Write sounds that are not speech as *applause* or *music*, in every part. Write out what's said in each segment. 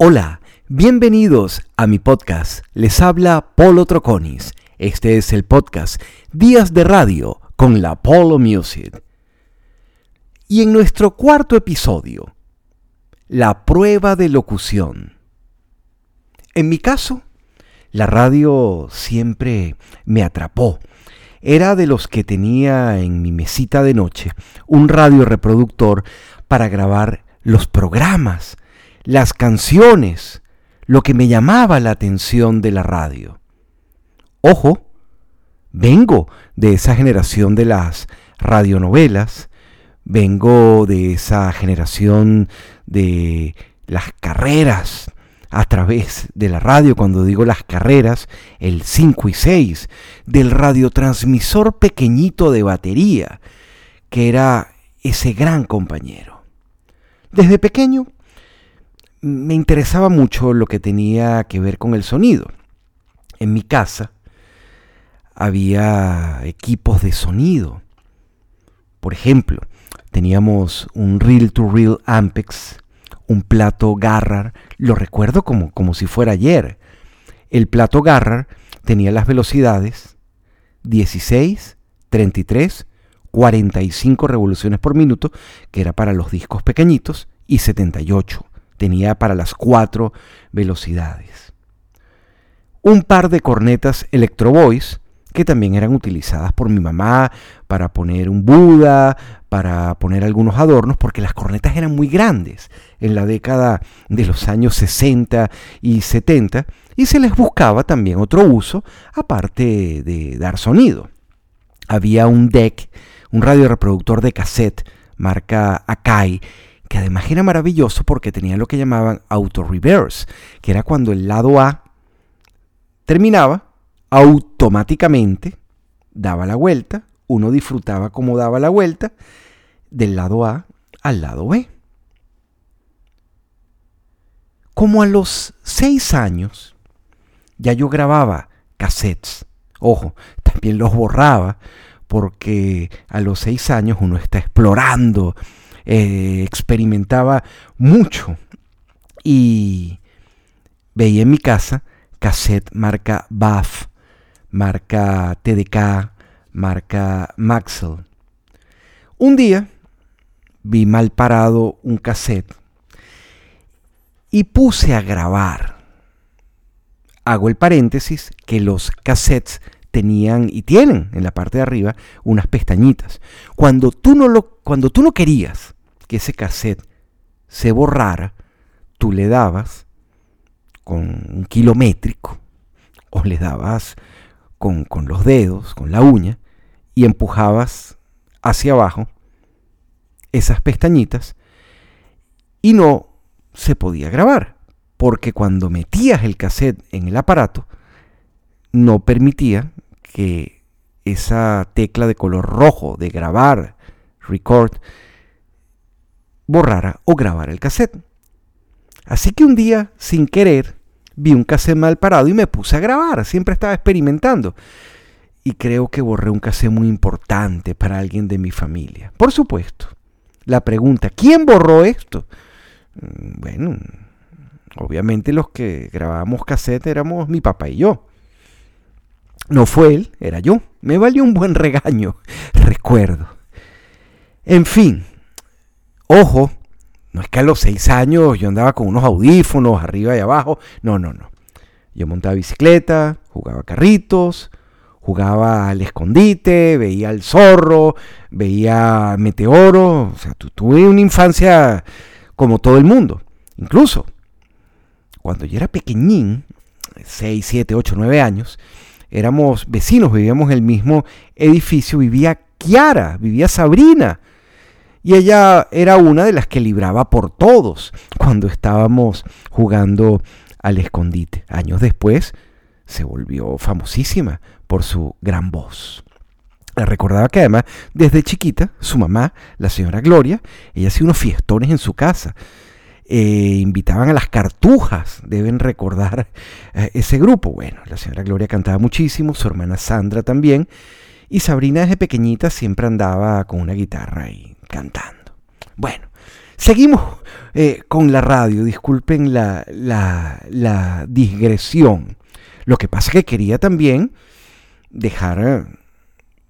Hola, bienvenidos a mi podcast. Les habla Polo Troconis. Este es el podcast Días de Radio con la Polo Music. Y en nuestro cuarto episodio, la prueba de locución. En mi caso, la radio siempre me atrapó. Era de los que tenía en mi mesita de noche un radio reproductor para grabar los programas las canciones, lo que me llamaba la atención de la radio. Ojo, vengo de esa generación de las radionovelas, vengo de esa generación de las carreras a través de la radio, cuando digo las carreras, el 5 y 6, del radiotransmisor pequeñito de batería, que era ese gran compañero. Desde pequeño me interesaba mucho lo que tenía que ver con el sonido. En mi casa había equipos de sonido. Por ejemplo, teníamos un reel to reel Ampex, un plato Garrar, lo recuerdo como, como si fuera ayer. El plato Garrar tenía las velocidades 16, 33, 45 revoluciones por minuto, que era para los discos pequeñitos, y 78 tenía para las cuatro velocidades. Un par de cornetas Electro Voice que también eran utilizadas por mi mamá para poner un Buda, para poner algunos adornos, porque las cornetas eran muy grandes en la década de los años 60 y 70, y se les buscaba también otro uso, aparte de dar sonido. Había un deck, un radio reproductor de cassette, marca Akai, que además era maravilloso porque tenía lo que llamaban auto reverse, que era cuando el lado A terminaba, automáticamente daba la vuelta, uno disfrutaba cómo daba la vuelta del lado A al lado B. Como a los seis años, ya yo grababa cassettes. Ojo, también los borraba, porque a los seis años uno está explorando eh, experimentaba mucho y veía en mi casa cassette marca BAF, marca TDK, marca Maxell. Un día vi mal parado un cassette y puse a grabar. Hago el paréntesis que los cassettes tenían y tienen en la parte de arriba unas pestañitas. Cuando tú no lo cuando tú no querías que ese cassette se borrara, tú le dabas con un kilométrico o le dabas con, los dedos, con la uña, y empujabas hacia abajo esas pestañitas y no se podía grabar, porque cuando metías el cassette en el aparato, no permitía que esa tecla de color rojo de grabar, record, borrara o grabara el cassette. Así que un día, sin querer, vi un cassette mal parado y me puse a grabar. Siempre estaba experimentando. Y creo que borré un cassette muy importante para alguien de mi familia. Por supuesto. La pregunta, ¿quién borró esto? Mm, bueno, obviamente los que grabábamos cassette éramos mi papá y yo. No fue él, era yo. Me valió un buen *laughs* regaño, recuerdo. En fin, Ojo, no es que a los seis años yo andaba con unos audífonos arriba y abajo. No, no, no. Yo montaba bicicleta, jugaba carritos, jugaba al escondite, veía al zorro, veía meteoro. O sea, tuve una infancia como todo el mundo. Incluso, cuando yo era pequeñín, 6, 7, 8, 9 años, éramos vecinos, vivíamos en el mismo edificio, vivía Kiara, vivía Sabrina, y ella era una de las que libraba por todos cuando estábamos jugando al escondite. Años después se volvió famosísima por su gran voz. Recordaba que además desde chiquita su mamá, la señora Gloria, ella hacía unos fiestones en su casa. Eh, invitaban a las cartujas, deben recordar eh, ese grupo. Bueno, la señora Gloria cantaba muchísimo, su hermana Sandra también, y Sabrina desde pequeñita siempre andaba con una guitarra y cantando. Bueno, Seguimos eh, con la radio, disculpen la, la, digresión. Lo que pasa es que quería también dejar eh,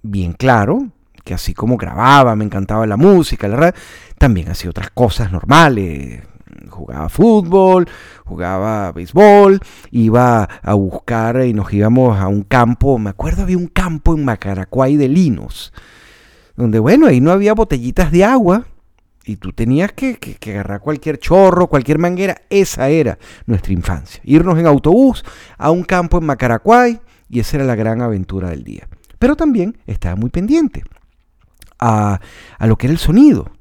bien claro que así como grababa, me encantaba la música, la radio, también hacía otras cosas normales. Jugaba fútbol, jugaba béisbol, iba a buscar y nos íbamos a un campo, me acuerdo había un campo en Macaracuay de Linos, donde bueno, ahí no había botellitas de agua, y tú tenías que, agarrar cualquier chorro, cualquier manguera. Esa era nuestra infancia. Irnos en autobús a un campo en Macaracuay y esa era la gran aventura del día. Pero también estaba muy pendiente a, a lo que era el sonido.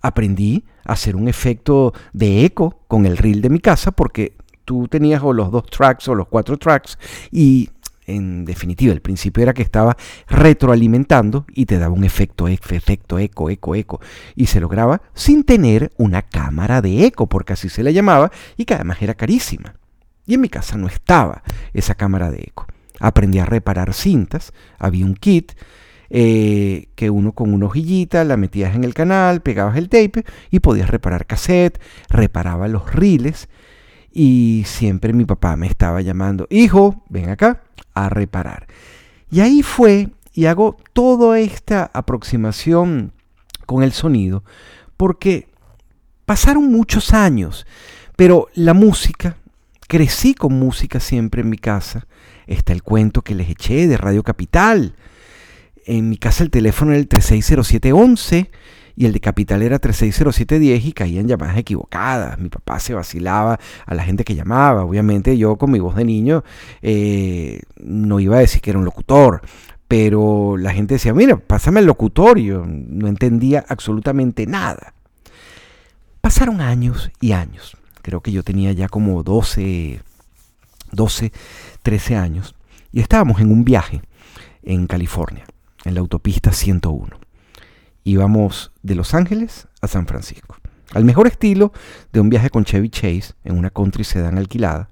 Aprendí a hacer un efecto de eco con el reel de mi casa porque tú tenías o los dos tracks o los cuatro tracks y en definitiva, el principio era que estaba retroalimentando y te daba un efecto, efecto, eco, eco, eco. Y se lograba sin tener una cámara de eco, porque así se le llamaba, y que además era carísima. Y en mi casa no estaba esa cámara de eco. Aprendí a reparar cintas, había un kit eh, que uno con una hojillita la metías en el canal, pegabas el tape y podías reparar cassette, reparaba los riles y siempre mi papá me estaba llamando, hijo, ven acá a reparar. Y ahí fue, y hago toda esta aproximación con el sonido, porque pasaron muchos años, pero la música, crecí con música siempre en mi casa. Está el cuento que les eché de Radio Capital. En mi casa el teléfono era el 360711 y el de Capital era 360710 y caían llamadas equivocadas. Mi papá se vacilaba a la gente que llamaba. Obviamente yo con mi voz de niño eh, no iba a decir que era un locutor, pero la gente decía, mira, pásame el locutorio. no entendía absolutamente nada. Pasaron años y años. Creo que yo tenía ya como 12, 12, 13 años. Y estábamos en un viaje en California, en la autopista 101 íbamos de Los Ángeles a San Francisco. Al mejor estilo de un viaje con Chevy Chase en una country sedan alquilada.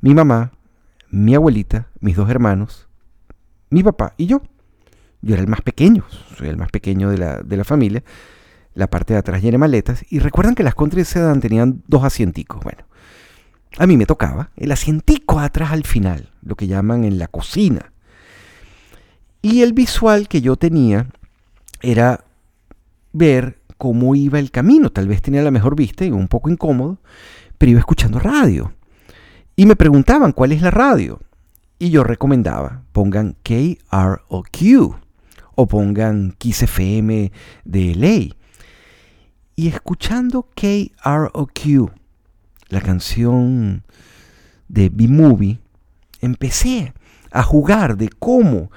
Mi mamá, mi abuelita, mis dos hermanos, mi papá y yo. Yo era el más pequeño, soy el más pequeño de la, de la familia. La parte de atrás llena maletas. Y recuerdan que las country sedan tenían dos asienticos. Bueno, a mí me tocaba el asientico atrás al final, lo que llaman en la cocina. Y el visual que yo tenía era ver cómo iba el camino. Tal vez tenía la mejor vista y un poco incómodo, pero iba escuchando radio. Y me preguntaban cuál es la radio. Y yo recomendaba, pongan KROQ o pongan Kiss FM de ley. Y escuchando KROQ, la canción de B-Movie, empecé a jugar de cómo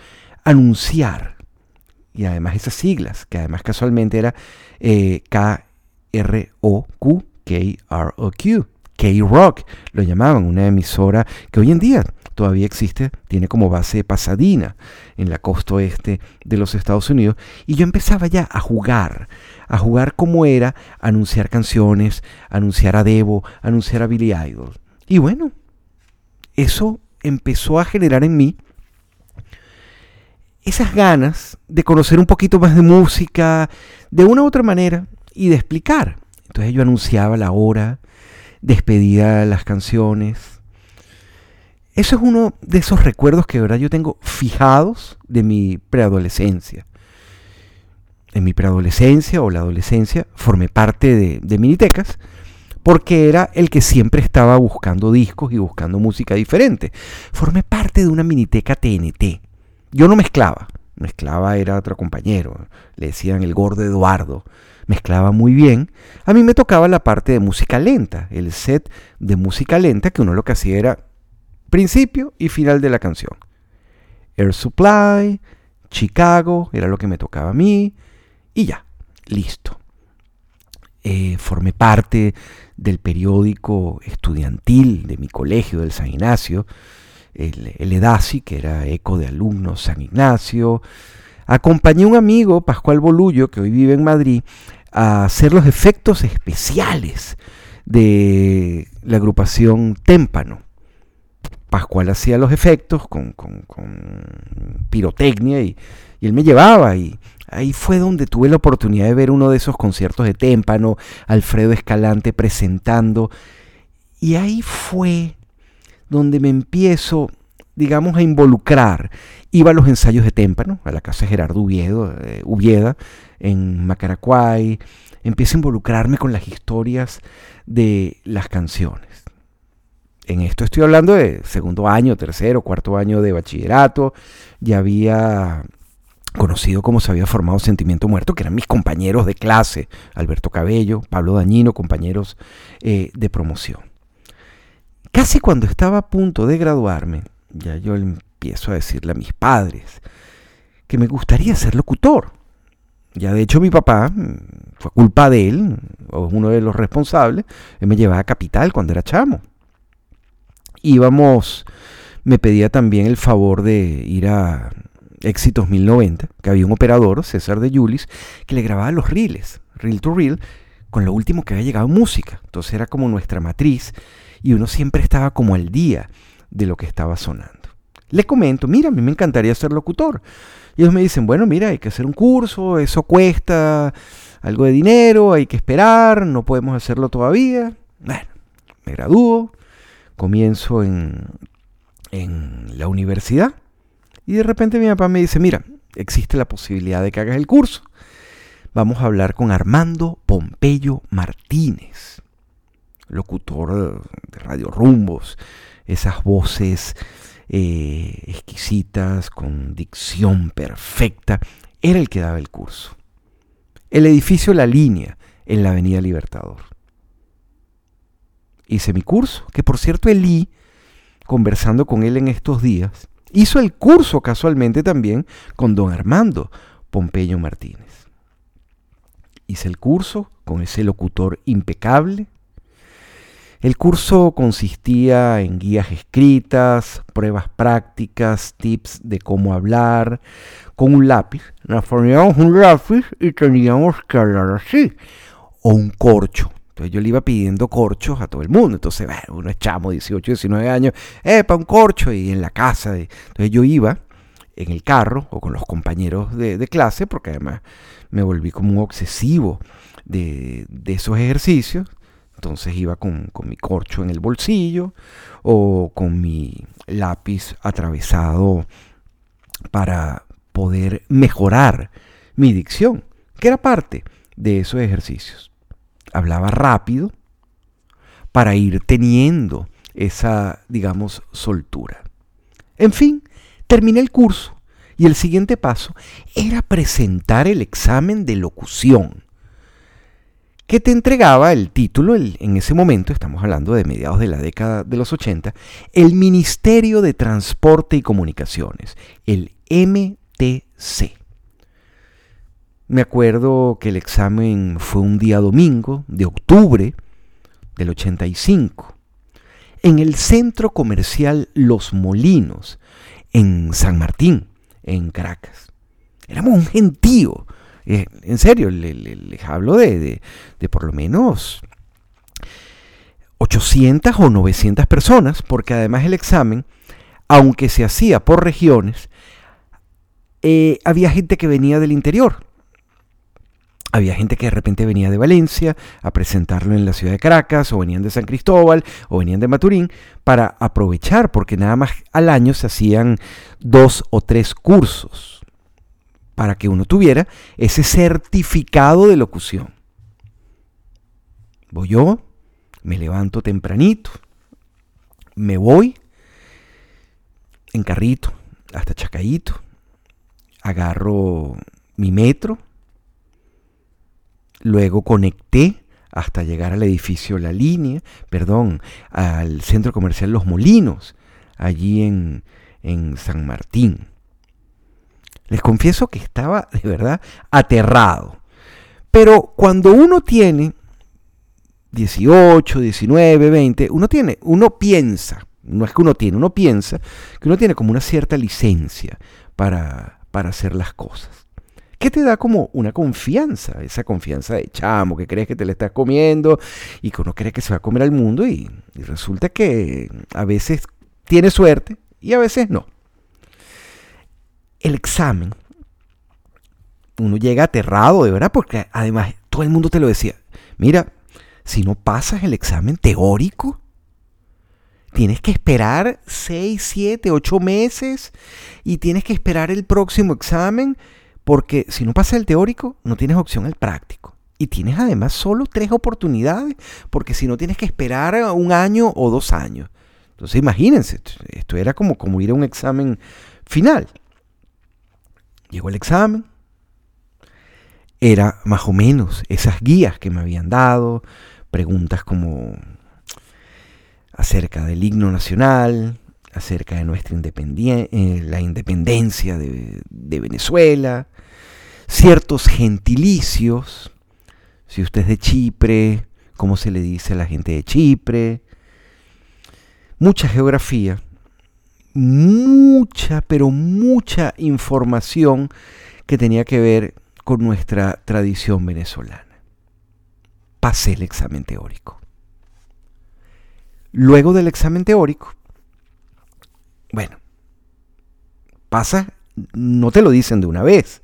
anunciar y además esas siglas, que además casualmente era eh, K-R-O-Q, K-R-O-Q, K-Rock, lo llamaban, una emisora que hoy en día todavía existe, tiene como base Pasadena, en la costa oeste de los Estados Unidos, y yo empezaba ya a jugar, a jugar como era anunciar canciones, anunciar a Devo, anunciar a Billy Idol. Y bueno, eso empezó a generar en mí esas ganas de conocer un poquito más de música, de una u otra manera, y de explicar. Entonces yo anunciaba la hora, despedía las canciones. Eso es uno de esos recuerdos que verdad yo tengo fijados de mi preadolescencia. En mi preadolescencia o la adolescencia formé parte de, de Minitecas porque era el que siempre estaba buscando discos y buscando música diferente. Formé parte de una Miniteca TNT yo no mezclaba, mezclaba era otro compañero, le decían el gordo Eduardo, mezclaba muy bien. A mí me tocaba la parte de música lenta, el set de música lenta que uno lo que hacía era principio y final de la canción. Air Supply, Chicago, era lo que me tocaba a mí, y ya, listo. Eh, formé parte del periódico estudiantil de mi colegio, del San Ignacio, el, EDASI, que era Eco de Alumnos San Ignacio. Acompañé a un amigo, Pascual Bolullo, que hoy vive en Madrid, a hacer los efectos especiales de la agrupación Témpano. Pascual hacía los efectos con, pirotecnia y, él me llevaba y Ahí fue donde tuve la oportunidad de ver uno de esos conciertos de témpano, Alfredo Escalante presentando. Y ahí fue donde me empiezo, digamos, a involucrar. Iba a los ensayos de témpano, a la casa de Gerardo eh, Uvieda, en Macaracuay. Empiezo a involucrarme con las historias de las canciones. En esto estoy hablando de segundo año, tercero, cuarto año de bachillerato. Ya había conocido como se había formado Sentimiento Muerto, que eran mis compañeros de clase, Alberto Cabello, Pablo Dañino, compañeros eh, de promoción. Casi cuando estaba a punto de graduarme, ya yo empiezo a decirle a mis padres que me gustaría ser locutor. Ya de hecho mi papá, mm, fue culpa de él, o uno de los responsables, me llevaba a Capital cuando era chamo. Íbamos, me pedía también el favor de ir a Éxitos 1090, que había un operador, César de Julis, que le grababa los reels, reel to reel, con lo último que había llegado música. Entonces era como nuestra matriz y uno siempre estaba como al día de lo que estaba sonando. Le comento, mira, a mí me encantaría ser locutor. Y ellos me dicen, bueno, mira, hay que hacer un curso, eso cuesta algo de dinero, hay que esperar, no podemos hacerlo todavía. Bueno, me gradúo, comienzo en, en la universidad y de repente mi papá me dice, mira, existe la posibilidad de que hagas el curso. Vamos a hablar con Armando Pompeyo Martínez, locutor de Radio Rumbos, esas voces eh, exquisitas, con dicción perfecta. Era el que daba el curso. El edificio La Línea, en la Avenida Libertador. Hice mi curso, que por cierto Elí, conversando con él en estos días, hizo el curso casualmente también con don Armando Pompeyo Martínez. Hice el curso con ese locutor impecable. El curso consistía en guías escritas, pruebas prácticas, tips de cómo hablar, con un lápiz. Nos poníamos un lápiz y teníamos que hablar así. O un corcho. Entonces yo le iba pidiendo corchos a todo el mundo. Entonces, bueno, uno es chamo, 18, 19 años, para un corcho! Y en la casa. De... Entonces yo iba en el carro o con los compañeros de, clase, porque además me volví como un obsesivo de, esos ejercicios. Entonces iba con, con, mi corcho en el bolsillo o con mi lápiz atravesado para poder mejorar mi dicción, que era parte de esos ejercicios hablaba rápido para ir teniendo esa, digamos, soltura. En fin, terminé el curso y el siguiente paso era presentar el examen de locución que te entregaba el título, en ese momento, estamos hablando de mediados de la década de los 80, el Ministerio de Transporte y Comunicaciones, el MTC. Me acuerdo que el examen fue un día domingo de octubre del 85 en el centro comercial Los Molinos, en San Martín, en Caracas. Éramos un gentío. Eh, en serio, les, hablo de, de, por lo menos 800 o 900 personas, porque además el examen, aunque se hacía por regiones, eh, había gente que venía del interior. Había gente que de repente venía de Valencia a presentarlo en la ciudad de Caracas, o venían de San Cristóbal, o venían de Maturín, para aprovechar, porque nada más al año se hacían dos o tres cursos para que uno tuviera ese certificado de locución. Voy yo, me levanto tempranito, me voy en carrito hasta Chacayito, agarro mi metro, Luego conecté hasta llegar al edificio La Línea, perdón, al centro comercial Los Molinos, allí en, en San Martín. Les confieso que estaba de verdad aterrado. Pero cuando uno tiene 18, 19, 20, uno tiene, uno piensa, no es que uno tiene, uno piensa que uno tiene como una cierta licencia para, para hacer las cosas que te da como una confianza, esa confianza de chamo, que crees que te le estás comiendo y que uno cree que se va a comer al mundo y, resulta que a veces tiene suerte y a veces no. El examen uno llega aterrado, de verdad, porque además todo el mundo te lo decía. Mira, si no pasas el examen teórico, tienes que esperar 6, 7, 8 meses y tienes que esperar el próximo examen, porque si no pasas el teórico, no tienes opción al práctico. Y tienes además solo tres oportunidades, porque si no tienes que esperar un año o dos años. Entonces imagínense, esto era como, como ir a un examen final. Llegó el examen, era más o menos esas guías que me habían dado, preguntas como acerca del himno nacional, acerca de nuestra independencia, eh, la independencia de, de Venezuela, ciertos gentilicios, si usted es de Chipre, cómo se le dice a la gente de Chipre, mucha geografía, mucha, pero mucha información que tenía que ver con nuestra tradición venezolana. Pasé el examen teórico. Luego del examen teórico, bueno, pasa, no te lo dicen de una vez.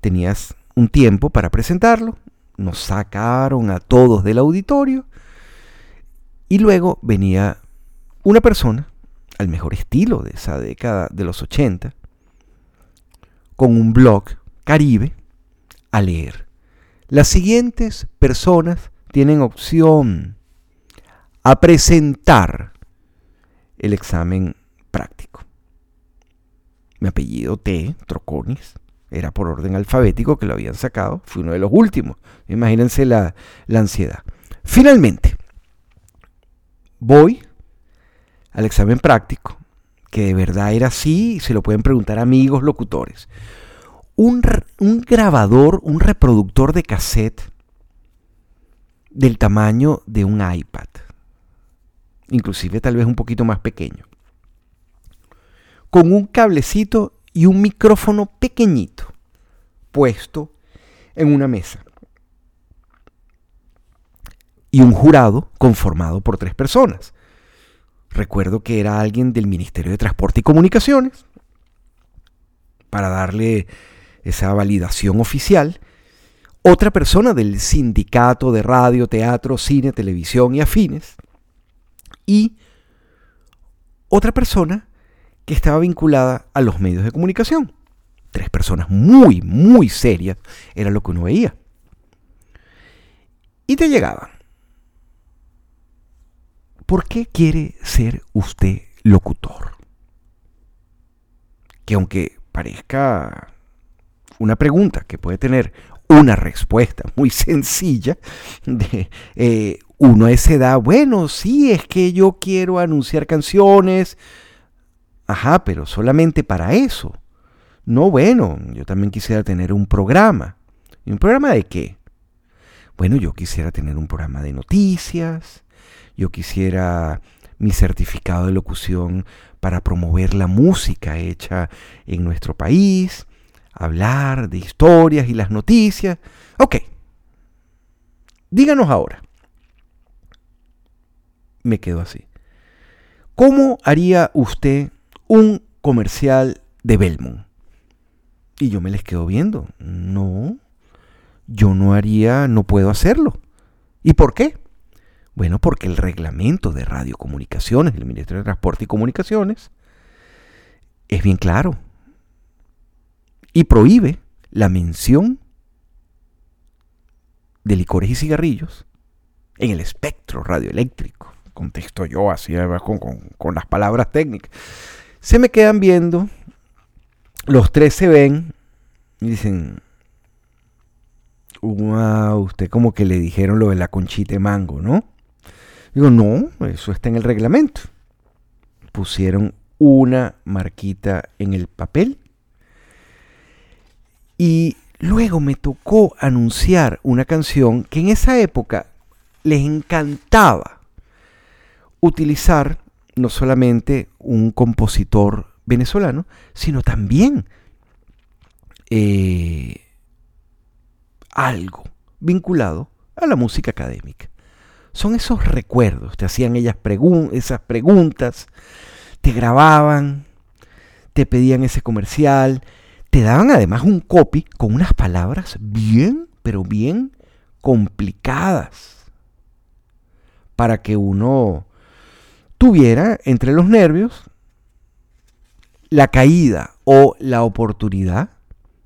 Tenías un tiempo para presentarlo, nos sacaron a todos del auditorio y luego venía una persona, al mejor estilo de esa década de los 80, con un blog caribe a leer. Las siguientes personas tienen opción a presentar el examen práctico. Mi apellido T, Troconis, era por orden alfabético que lo habían sacado, fui uno de los últimos. Imagínense la, la ansiedad. Finalmente, voy al examen práctico, que de verdad era así, se lo pueden preguntar amigos locutores. Un, un grabador, un reproductor de cassette del tamaño de un iPad, inclusive tal vez un poquito más pequeño, con un cablecito y un micrófono pequeñito puesto en una mesa. Y un jurado conformado por tres personas. Recuerdo que era alguien del Ministerio de Transporte y Comunicaciones para darle esa validación oficial. Otra persona del sindicato de radio, teatro, cine, televisión y afines. Y otra persona que estaba vinculada a los medios de comunicación. Tres personas muy, muy serias era lo que uno veía. Y te llegaban ¿Por qué quiere ser usted locutor? Que aunque parezca una pregunta que puede tener una respuesta muy sencilla, de, eh, uno a esa edad, bueno, sí, es que yo quiero anunciar canciones, ajá, pero solamente para eso. No, bueno, yo también quisiera tener un programa. ¿Y un programa de qué? Bueno, yo quisiera tener un programa de noticias, yo quisiera mi certificado de locución para promover la música hecha en nuestro país, hablar de historias y las noticias. Ok, díganos ahora. Me quedo así. ¿Cómo haría usted un comercial de Belmont? Y yo me les quedo viendo. No, yo no haría, no puedo hacerlo. ¿Y por qué? Bueno, porque el reglamento de radiocomunicaciones del Ministerio de Transporte y Comunicaciones es bien claro y prohíbe la mención de licores y cigarrillos en el espectro radioeléctrico. Contesto yo así con, con las palabras técnicas. Se me quedan viendo, los tres se ven y dicen, wow, usted como que le dijeron lo de la conchita de mango, ¿no? Digo, no, eso está en el reglamento. Pusieron una marquita en el papel. Y luego me tocó anunciar una canción que en esa época les encantaba utilizar no solamente un compositor venezolano, sino también eh, algo vinculado a la música académica son esos recuerdos. Te hacían ellas esas preguntas, te grababan, te pedían ese comercial, te daban además un copy con unas palabras bien, pero bien complicadas para que uno tuviera entre los nervios la caída o la oportunidad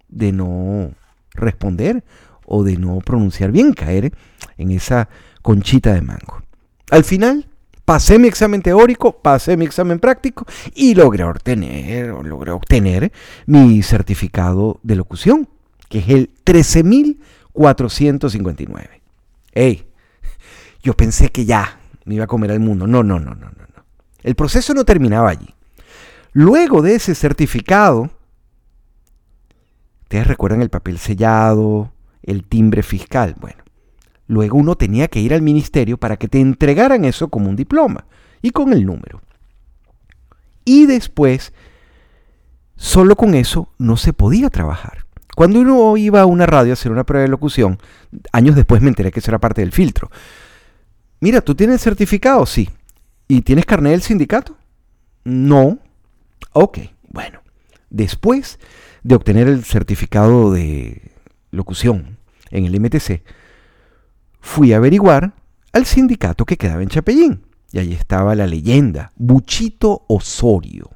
de no responder o de no pronunciar bien, caer en esa conchita de mango. Al final, pasé mi examen teórico, pasé mi examen práctico y logré obtener, logré obtener mi certificado de locución, que es el 13459. ¡Ey! Yo pensé que ya me iba a comer al mundo. No, no, no, no, no. El proceso no terminaba allí. Luego de ese certificado, ¿ustedes recuerdan el papel sellado, el timbre fiscal? Bueno, luego uno tenía que ir al ministerio para que te entregaran eso como un diploma y con el número. Y después, solo con eso no se podía trabajar. Cuando uno iba a una radio a hacer una prueba de locución, años después me enteré que eso era parte del filtro. Mira, ¿tú tienes certificado? Sí. ¿Y tienes carnet del sindicato? No. Ok, bueno. Después de obtener el certificado de locución en el MTC, fui a averiguar al sindicato que quedaba en Chapellín. Y allí estaba la leyenda, Buchito Osorio,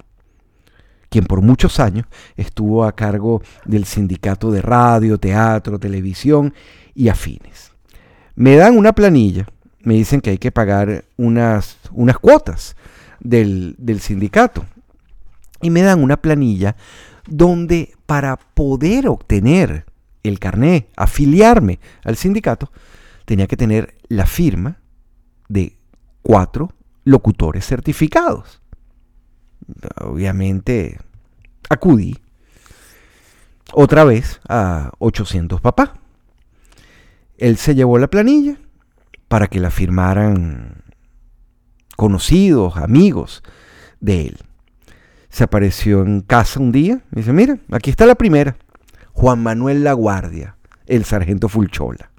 quien por muchos años estuvo a cargo del sindicato de radio, teatro, televisión y afines. Me dan una planilla me dicen que hay que pagar unas, unas cuotas del, del sindicato. Y me dan una planilla donde para poder obtener el carné, afiliarme al sindicato, tenía que tener la firma de cuatro locutores certificados. Obviamente acudí otra vez a 800 papá. Él se llevó la planilla, para que la firmaran conocidos, amigos de él. Se apareció en casa un día y dice, mira, aquí está la primera. Juan Manuel Laguardia, el sargento Fulchola.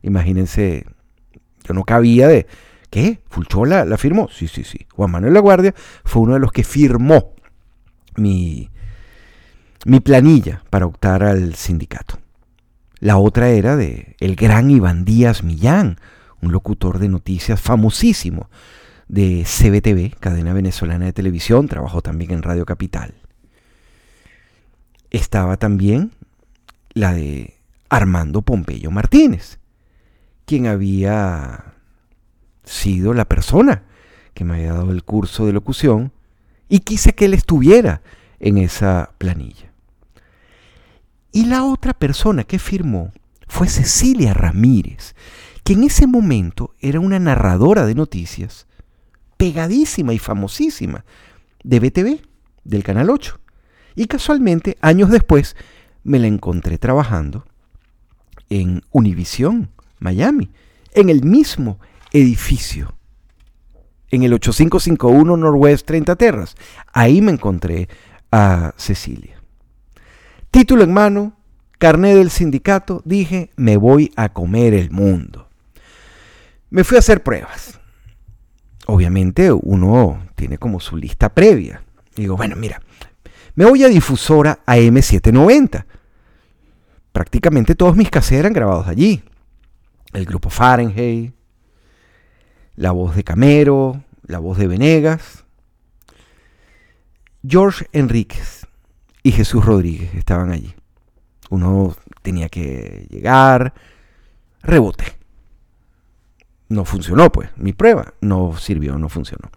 Imagínense, yo no cabía de, ¿qué? ¿Fulchola la firmó? Sí, sí, sí. Juan Manuel Laguardia fue uno de los que firmó mi, mi planilla para optar al sindicato. La otra era de el gran Iván Díaz Millán, un locutor de noticias famosísimo de CBTV, cadena venezolana de televisión, trabajó también en Radio Capital. Estaba también la de Armando Pompeyo Martínez, quien había sido la persona que me había dado el curso de locución y quise que él estuviera en esa planilla. Y la otra persona que firmó fue Cecilia Ramírez, que en ese momento era una narradora de noticias pegadísima y famosísima de BTV, del Canal 8. Y casualmente, años después, me la encontré trabajando en Univisión, Miami, en el mismo edificio, en el 8551 Northwest 30 Terras. Ahí me encontré a Cecilia. Título en mano, carné del sindicato, dije, me voy a comer el mundo. Me fui a hacer pruebas. Obviamente uno tiene como su lista previa. digo, bueno, mira, me voy a difusora AM790. Prácticamente todos mis cassettes eran grabados allí. El grupo Fahrenheit, la voz de Camero, la voz de Venegas. George Enríquez y Jesús Rodríguez estaban allí. Uno tenía que llegar, rebote no funcionó, pues. Mi prueba no sirvió, no funcionó.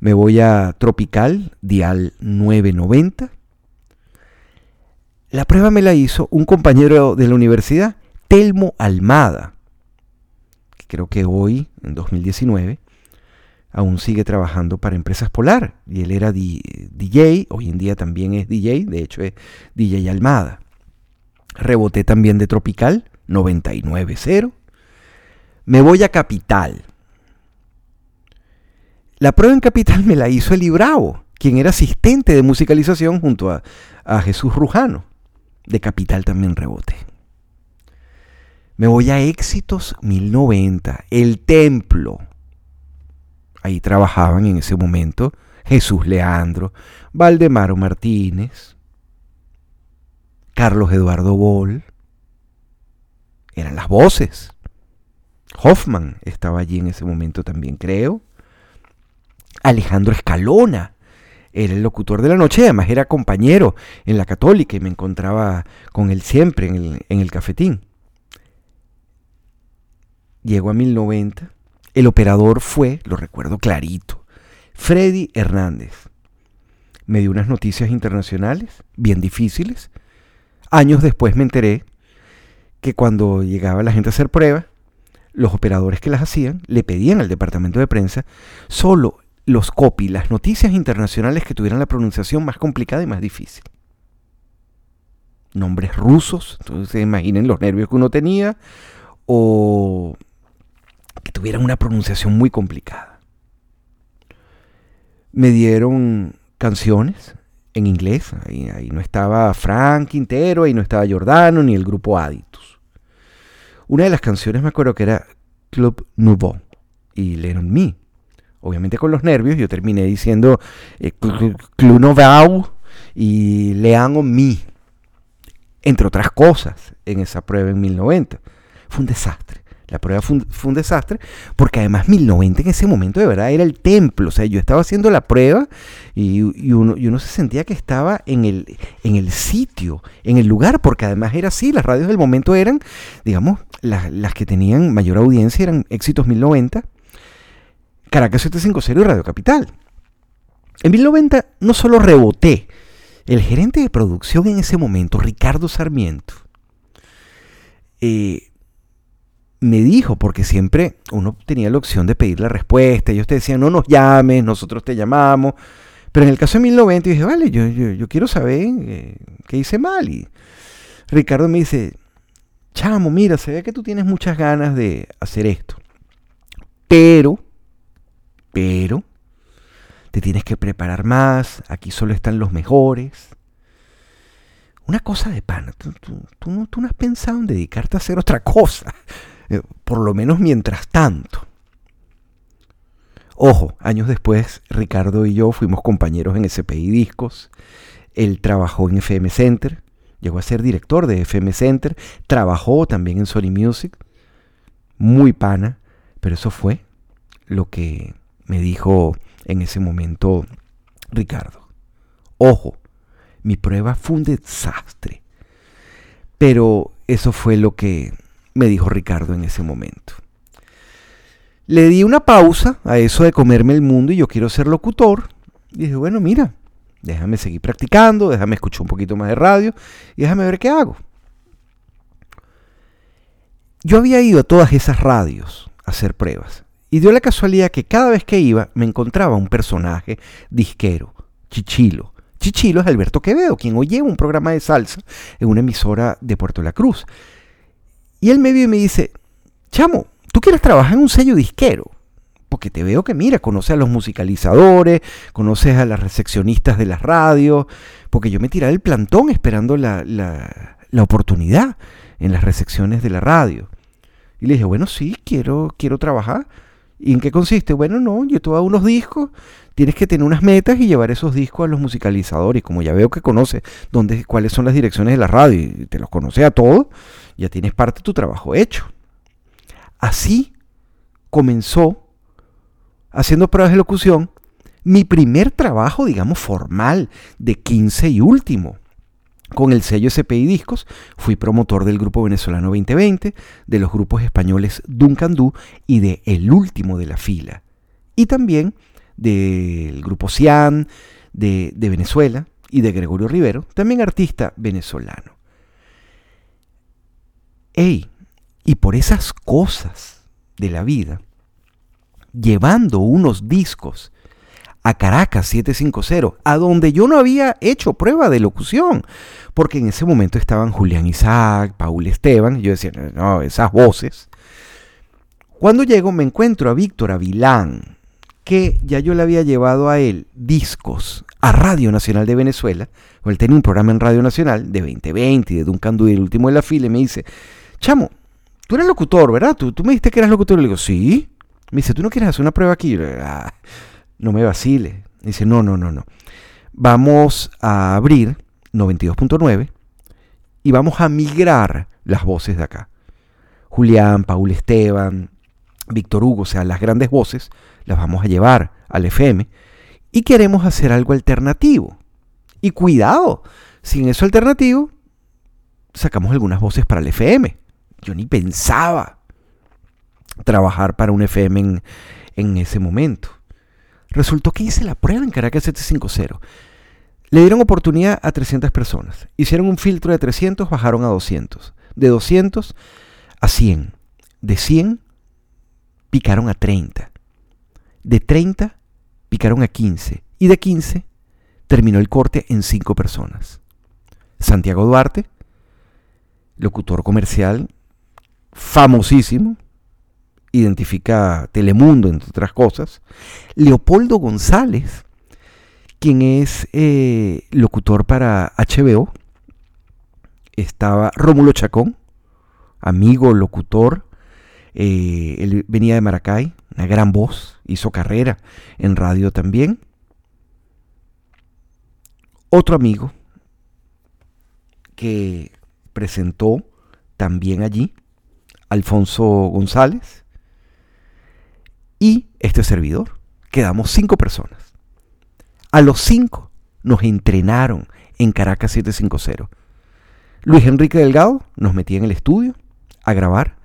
Me voy a Tropical, Dial 990. La prueba me la hizo un compañero de la universidad, Telmo Almada, que creo que hoy, en 2019, aún sigue trabajando para Empresas Polar. Y él era DJ, hoy en día también es DJ, de hecho es DJ Almada. Reboté también de Tropical, 99.0 me voy a Capital. La prueba en Capital me la hizo Eli Bravo, quien era asistente de musicalización junto a, a Jesús Rujano. De Capital también rebote. Me voy a Éxitos 1090, El Templo. Ahí trabajaban en ese momento Jesús Leandro, Valdemaro Martínez, Carlos Eduardo Boll, eran las voces. Hoffman estaba allí en ese momento también, creo. Alejandro Escalona era el locutor de la noche, además era compañero en la católica y me encontraba con él siempre en el, en el cafetín. Llegó a 1090. El operador fue, lo recuerdo clarito, Freddy Hernández. Me dio unas noticias internacionales, bien difíciles. Años después me enteré que cuando llegaba la gente a hacer pruebas, los operadores que las hacían le pedían al departamento de prensa solo los copy, las noticias internacionales que tuvieran la pronunciación más complicada y más difícil. Nombres rusos, entonces imaginen los nervios que uno tenía, o que tuvieran una pronunciación muy complicada. Me dieron canciones en inglés, ahí, no estaba Frank Quintero, ahí no estaba Giordano, ni el grupo Aditus. Una de las canciones me acuerdo que era Club Nouveau y Lennon Me obviamente con los nervios, yo terminé diciendo eh, Clunovau y Lean on Me, entre otras cosas, en esa prueba en 1090. Fue un desastre. La prueba fue un, desastre porque además 1090 en ese momento de verdad era el templo. O sea, yo estaba haciendo la prueba y, uno, y uno, se sentía que estaba en el, en el sitio, en el lugar, porque además era así. Las radios del momento eran, digamos, las, las que tenían mayor audiencia eran éxitos 1090 Caracas 750 y Radio Capital. En 1090 no solo reboté, el gerente de producción en ese momento, Ricardo Sarmiento, eh, me dijo, porque siempre uno tenía la opción de pedir la respuesta, ellos te decían, no nos llames, nosotros te llamamos, pero en el caso de 1090 yo dije, vale, yo, yo, quiero saber eh, qué hice mal. Y Ricardo me dice, chamo, mira, se ve que tú tienes muchas ganas de hacer esto, pero pero te tienes que preparar más, aquí solo están los mejores. Una cosa de pan, tú, no, has pensado en dedicarte a hacer otra cosa, *laughs* eh, por lo menos mientras tanto. Ojo, años después Ricardo y yo fuimos compañeros en SPI Discos, él trabajó en FM Center, llegó a ser director de FM Center, trabajó también en Sony Music, muy pana, pero eso fue lo que me dijo en ese momento Ricardo. Ojo, mi prueba fue un desastre. Pero eso fue lo que me dijo Ricardo en ese momento. Le di una pausa a eso de comerme el mundo y yo quiero ser locutor. Y dije, bueno, mira, déjame seguir practicando, déjame escuchar un poquito más de radio y déjame ver qué hago. Yo había ido a todas esas radios a hacer pruebas. Y dio la casualidad que cada vez que iba me encontraba un personaje disquero, Chichilo. Chichilo es Alberto Quevedo, quien hoy lleva un programa de salsa en una emisora de Puerto La Cruz. Y él me vio y me dice, chamo, ¿tú quieres trabajar en un sello disquero? Porque te veo que, mira, conoces a los musicalizadores, conoces a las recepcionistas de las radios, porque yo me tiraba el plantón esperando la, la oportunidad en las recepciones de la radio. Y le dije, bueno, sí, quiero, quiero trabajar. ¿Y en qué consiste? Bueno, no, yo te voy a unos discos, tienes que tener unas metas y llevar esos discos a los musicalizadores. Como ya veo que conoces dónde, cuáles son las direcciones de la radio y te los conoces a todos, ya tienes parte de tu trabajo hecho. Así comenzó, haciendo pruebas de locución, mi primer trabajo, digamos, formal, de 15 y último. Con el sello SPI Discos fui promotor del grupo venezolano 2020, de los grupos españoles Duncan Du y de El Último de la Fila. Y también del grupo Cian de, de Venezuela y de Gregorio Rivero, también artista venezolano. Ey, y por esas cosas de la vida, llevando unos discos a Caracas 750, a donde yo no había hecho prueba de locución, porque en ese momento estaban Julián Isaac, Paul Esteban, y yo decía, no, esas voces. Cuando llego me encuentro a Víctor Avilán, que ya yo le había llevado a él discos a Radio Nacional de Venezuela, o él tenía un programa en Radio Nacional de 2020 y de Duncan y el último de la fila, y me dice, chamo, tú eres locutor, ¿verdad? ¿Tú, me dijiste que eras locutor, y le digo, sí. Me dice, ¿tú no quieres hacer una prueba aquí? Ah, no me vacile. Dice, no, no, no, no. Vamos a abrir 92.9 y vamos a migrar las voces de acá. Julián, Paul Esteban, Víctor Hugo, o sea, las grandes voces, las vamos a llevar al FM y queremos hacer algo alternativo. Y cuidado, sin eso alternativo, sacamos algunas voces para el FM. Yo ni pensaba trabajar para un FM en, en ese momento. Resultó que hice la prueba en Caracas 750. Le dieron oportunidad a 300 personas. Hicieron un filtro de 300, bajaron a 200. De 200 a 100. De 100 picaron a 30. De 30 picaron a 15. Y de 15 terminó el corte en 5 personas. Santiago Duarte, locutor comercial famosísimo, identifica Telemundo, entre otras cosas. Leopoldo González, quien es eh, locutor para HBO. Estaba Rómulo Chacón, amigo, locutor. Eh, él venía de Maracay, una gran voz, hizo carrera en radio también. Otro amigo que presentó también allí, Alfonso González, y este servidor. Quedamos cinco personas. A los cinco nos entrenaron en Caracas 750. Luis Enrique Delgado nos metía en el estudio a grabar.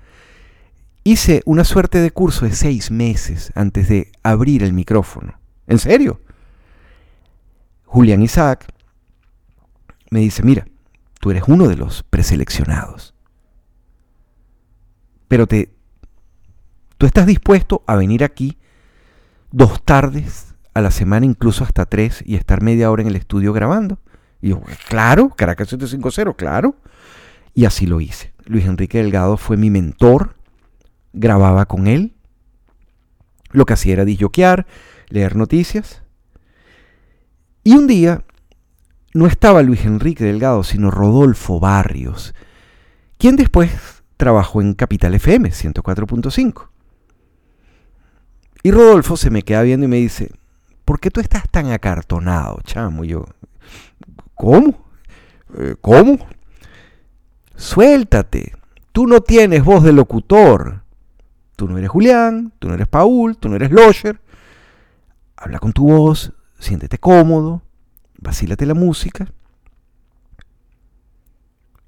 Hice una suerte de curso de seis meses antes de abrir el micrófono. ¿En serio? Julián Isaac me dice, mira, tú eres uno de los preseleccionados. Pero te, tú estás dispuesto a venir aquí dos tardes a la semana, incluso hasta tres, y estar media hora en el estudio grabando. Y yo, claro, Caracas 750, claro. Y así lo hice. Luis Enrique Delgado fue mi mentor, grababa con él. Lo que hacía era disjoquear, leer noticias. Y un día no estaba Luis Enrique Delgado, sino Rodolfo Barrios, quien después trabajó en Capital FM 104.5. Y Rodolfo se me queda viendo y me dice, ¿por qué tú estás tan acartonado, chamo? Y yo, ¿cómo? Eh, ¿Cómo? Suéltate. Tú no tienes voz de locutor. Tú no eres Julián, tú no eres Paul, tú no eres Losher. Habla con tu voz, siéntete cómodo, vacílate la música.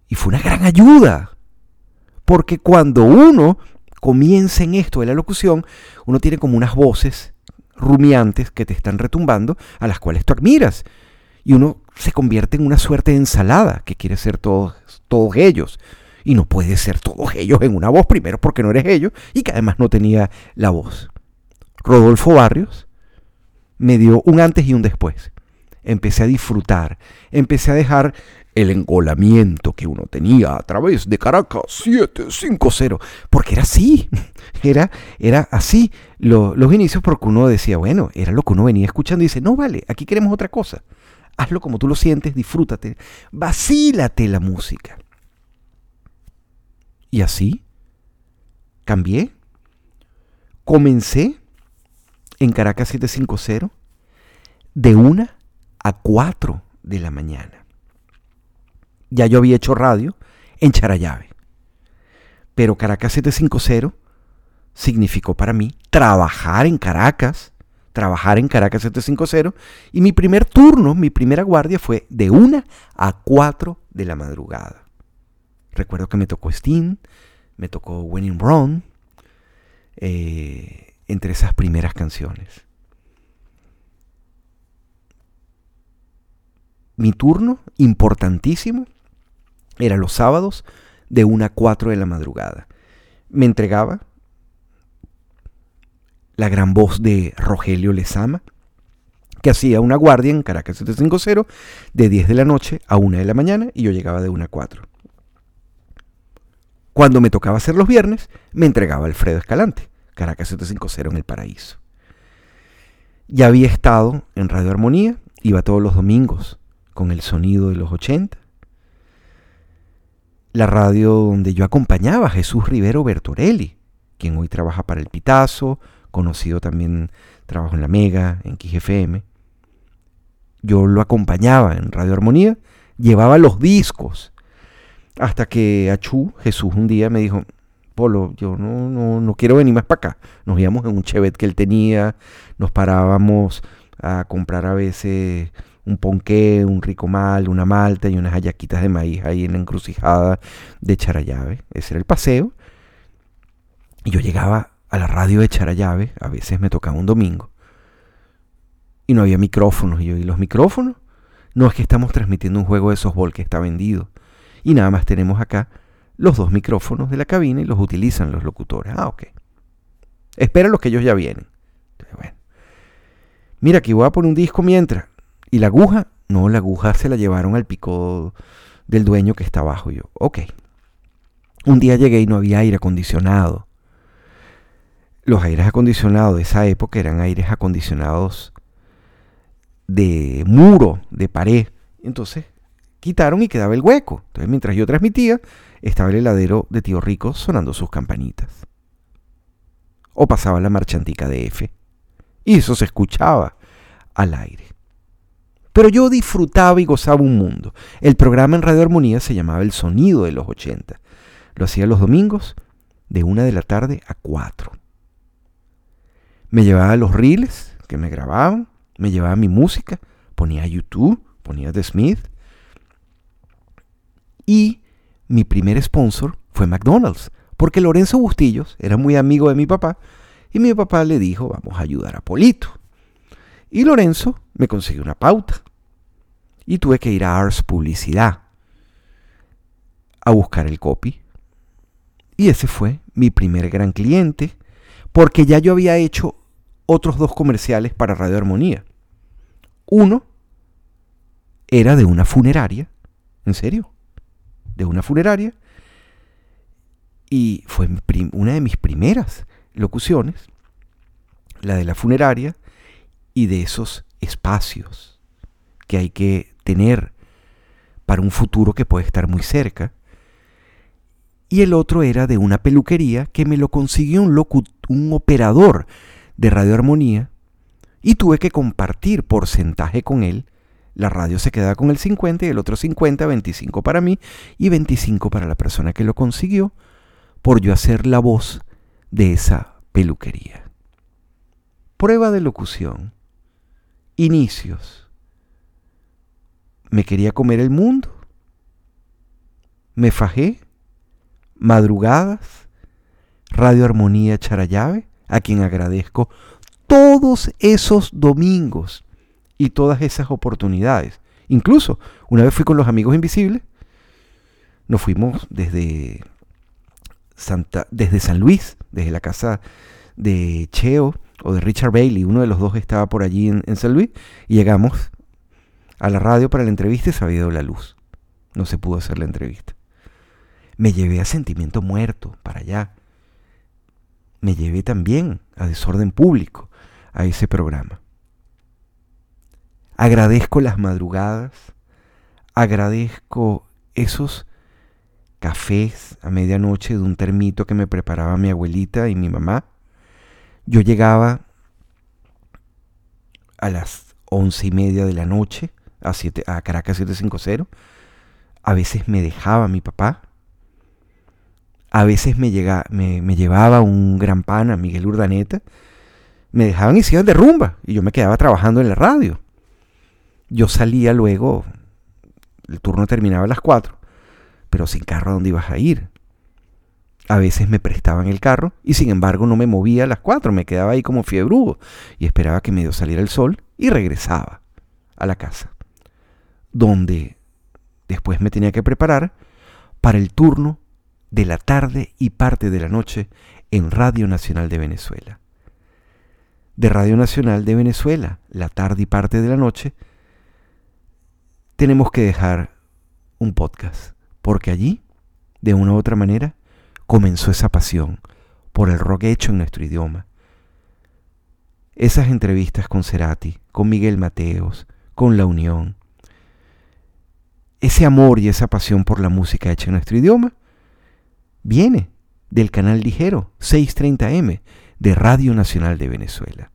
Y fue una gran ayuda. Porque cuando uno comienza en esto de la locución, uno tiene como unas voces rumiantes que te están retumbando, a las cuales tú admiras. Y uno se convierte en una suerte de ensalada que quiere ser todos, todos ellos. Y no puede ser todos ellos en una voz, primero porque no eres ellos y que además no tenía la voz. Rodolfo Barrios me dio un antes y un después. Empecé a disfrutar, empecé a dejar el engolamiento que uno tenía a través de Caracas 750, porque era así, *laughs* era, era así los inicios porque uno decía, bueno, era lo que uno venía escuchando y dice, no vale, aquí queremos otra cosa, hazlo como tú lo sientes, disfrútate, vacílate la música. Y así cambié, comencé en Caracas 750 de una a 4 de la mañana ya yo había hecho radio en Charayave. Pero Caracas 750 significó para mí trabajar en Caracas, trabajar en Caracas 750, y mi primer turno, mi primera guardia fue de 1 a 4 de la madrugada. Recuerdo que me tocó Steam, me tocó Winning Run, eh, entre esas primeras canciones. Mi turno, importantísimo, era los sábados de 1 a 4 de la madrugada. Me entregaba la gran voz de Rogelio Lezama, que hacía una guardia en Caracas 750 de 10 de la noche a 1 de la mañana y yo llegaba de 1 a 4. Cuando me tocaba hacer los viernes, me entregaba Alfredo Escalante, Caracas 750 en el paraíso. Ya había estado en Radio Armonía, iba todos los domingos con el sonido de los 80, la radio donde yo acompañaba a Jesús Rivero Bertorelli, quien hoy trabaja para el Pitazo, conocido también, trabajo en la Mega, en KGFM. Yo lo acompañaba en Radio Armonía, llevaba los discos Hasta que Achú, Jesús, un día me dijo, Polo, yo no, no, no quiero venir más para acá. Nos íbamos en un Chevet que él tenía, nos parábamos a comprar a veces un ponqué, un rico mal, una malta y unas hallaquitas de maíz ahí en la encrucijada de Charayave. Ese era el paseo. Y yo llegaba a la radio de Charayave, a veces me tocaba un domingo, y no había micrófonos. Y yo, ¿y los micrófonos? No es que estamos transmitiendo un juego de softball que está vendido. Y nada más tenemos acá los dos micrófonos de la cabina y los utilizan los locutores. Ah, ok. Espera los que ellos ya vienen. bueno. Mira, aquí voy a poner un disco mientras. ¿Y la aguja? No, la aguja se la llevaron al pico del dueño que está abajo. Yo, ok. Un día llegué y no había aire acondicionado. Los aires acondicionados de esa época eran aires acondicionados de muro, de pared. Entonces quitaron y quedaba el hueco. Entonces mientras yo transmitía, estaba el heladero de Tío Rico sonando sus campanitas. O pasaba la marchantica de F. Y eso se escuchaba al aire. Pero yo disfrutaba y gozaba un mundo. El programa en Radio Armonía se llamaba El Sonido de los 80. Lo hacía los domingos de una de la tarde a 4. Me llevaba los reels que me grababan, me llevaba mi música, ponía YouTube, ponía The Smith. Y mi primer sponsor fue McDonald's, porque Lorenzo Bustillos era muy amigo de mi papá y mi papá le dijo, vamos a ayudar a Polito. Y Lorenzo me consiguió una pauta. Y tuve que ir a Ars Publicidad a buscar el copy. Y ese fue mi primer gran cliente, porque ya yo había hecho otros dos comerciales para Radio Armonía. Uno era de una funeraria, en serio, de una funeraria, y fue una de mis primeras locuciones, la de la funeraria, y de esos espacios que hay que tener para un futuro que puede estar muy cerca. Y el otro era de una peluquería que me lo consiguió un, un operador de radioarmonía y tuve que compartir porcentaje con él. La radio se quedaba con el 50 y el otro 50, 25 para mí y 25 para la persona que lo consiguió por yo hacer la voz de esa peluquería. Prueba de locución. Inicios. Me quería comer el mundo. Me fajé. Madrugadas. Radio Armonía Charayave, a quien agradezco todos esos domingos y todas esas oportunidades. Incluso una vez fui con los amigos invisibles, nos fuimos desde Santa, desde San Luis, desde la casa de Cheo o de Richard Bailey, uno de los dos estaba por allí en, San Luis, y llegamos a la radio para la entrevista y se había ido la luz. No se pudo hacer la entrevista. Me llevé a Sentimiento Muerto para allá. Me llevé también a Desorden Público, a ese programa. Agradezco las madrugadas, agradezco esos cafés a medianoche de un termito que me preparaba mi abuelita y mi mamá, yo llegaba a las once y media de la noche a, a Caracas 750. A veces me dejaba mi papá. A veces me, me, llevaba un gran pana, Miguel Urdaneta. Me dejaban y se iban de rumba. Y yo me quedaba trabajando en la radio. Yo salía luego, el turno terminaba a las 4, pero sin carro, ¿a dónde ibas a ir? A veces me prestaban el carro y sin embargo no me movía a las 4, me quedaba ahí como fiebrudo y esperaba que medio saliera el sol y regresaba a la casa, donde después me tenía que preparar para el turno de la tarde y parte de la noche en Radio Nacional de Venezuela. De Radio Nacional de Venezuela, la tarde y parte de la noche, tenemos que dejar un podcast, porque allí, de una u otra manera, comenzó esa pasión por el rock hecho en nuestro idioma. Esas entrevistas con Cerati, con Miguel Mateos, con La Unión, ese amor y esa pasión por la música hecha en nuestro idioma, viene del canal ligero 630M de Radio Nacional de Venezuela.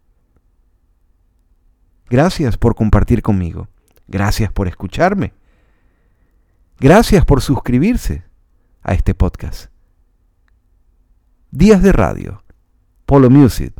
Gracias por compartir conmigo. Gracias por escucharme. Gracias por suscribirse a este podcast. Días de radio. Polo Music.